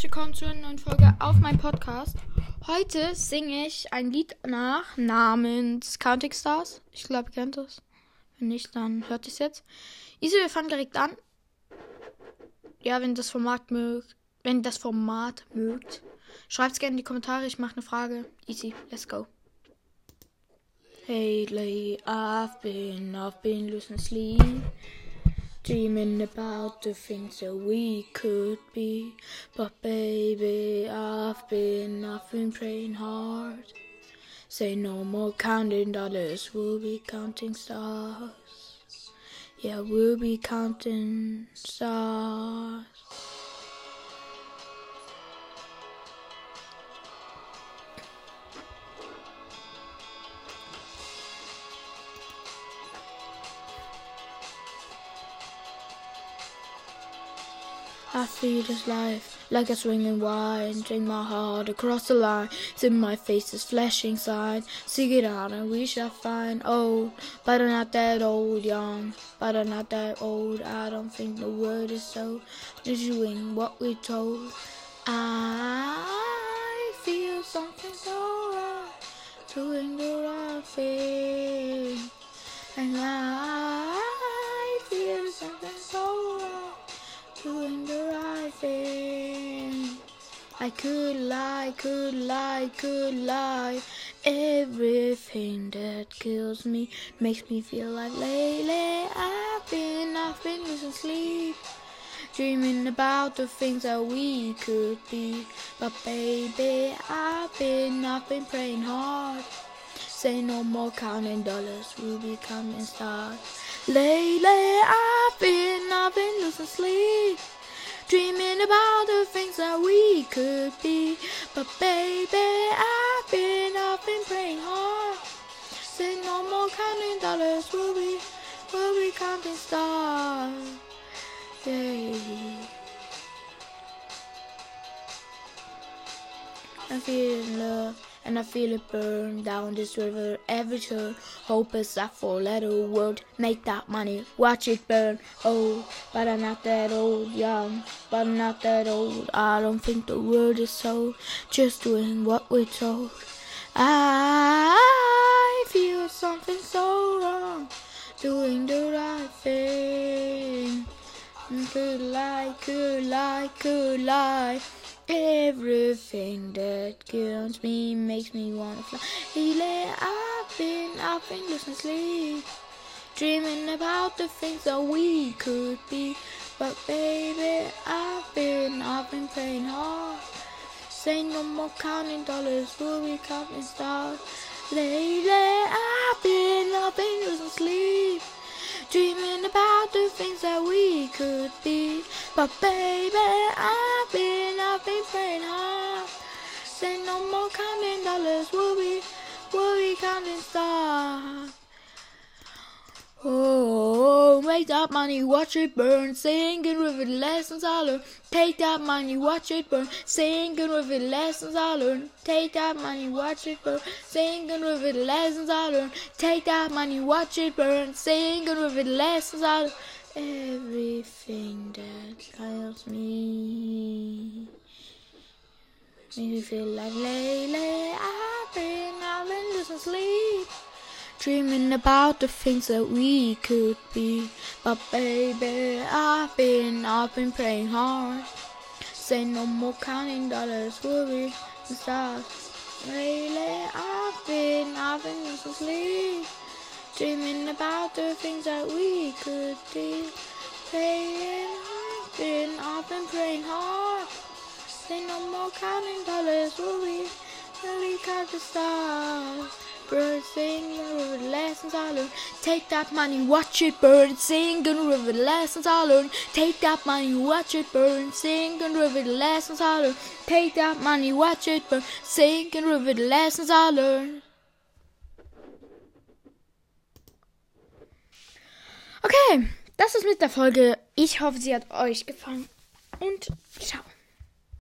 herzlich willkommen zu einer neuen Folge auf meinem Podcast. Heute singe ich ein Lied nach namens Counting Stars. Ich glaube, ihr kennt es. Wenn nicht, dann hört es jetzt. Easy, wir fangen direkt an. Ja, wenn das Format mögt, wenn das Format mögt, schreibt es gerne in die Kommentare. Ich mache eine Frage. Easy, let's go. Lately, I've been, I've been losing sleep. Dreaming about the things that we could be. But baby, I've been, I've been praying hard. Say no more counting dollars, we'll be counting stars. Yeah, we'll be counting stars. I feel this life like a swinging wine. Drink my heart across the line. See my face is flashing sign. Seek it out and we shall find old. But I'm not that old, young. But I'm not that old. I don't think the word is so. Just what we told. I feel something so right. Doing the right thing. And I I could lie, could lie, could lie. Everything that kills me makes me feel like lately I've been, I've been losing sleep. Dreaming about the things that we could be. But baby, I've been, I've been praying hard. Say no more counting dollars, we'll be counting stars. Lately I've been, I've been losing sleep. Dreaming about the things that we could be. But baby, I've been, I've been praying hard. Say no more counting dollars, we'll be, we'll be counting stars. Yeah. I'm feeling love and I feel it burn down this river every turn. Hope is a four letter word. Make that money, watch it burn. Oh, but I'm not that old, young, but I'm not that old. I don't think the world is so. Just doing what we're told. I feel something so wrong. Doing the right thing. Could lie, could lie, could lie. Everything that kills me makes me wanna fly. Lately I've been, I've been losing sleep, dreaming about the things that we could be. But baby, I've been, I've been praying hard. Say no more counting dollars, we'll be counting stars. Lately I've been, I've been losing sleep. Dreaming about the things that we could be. But baby, I've been, I've been praying hard. Say no more counting dollars, we'll be, we'll be counting stars. Oh, make that money, watch it burn. Singing with the lessons I learned. Take that money, watch it burn. Singing with the lessons I learned. Take that money, watch it burn. Singing with the lessons I learned. Take that money, watch it burn. Singing with the lessons I learned. Everything that kills me makes me feel like lately I've been, I've been losing sleep. Dreaming about the things that we could be. But baby, I've been, I've been praying hard. Say no more counting dollars, be the stars. Lately, I've been, I've been losing sleep. Dreaming about the things that we could be. Count the stars. Bird singing with lessons I learned. Take that money, watch it burn. Singing with the lessons I learned. Take that money, watch it burn. Singing with the lessons I learned. Take that money, watch it burn. Singing with the lessons I learned. Okay, das ist mit der Folge. Ich hoffe, sie hat euch gefallen. Und ciao.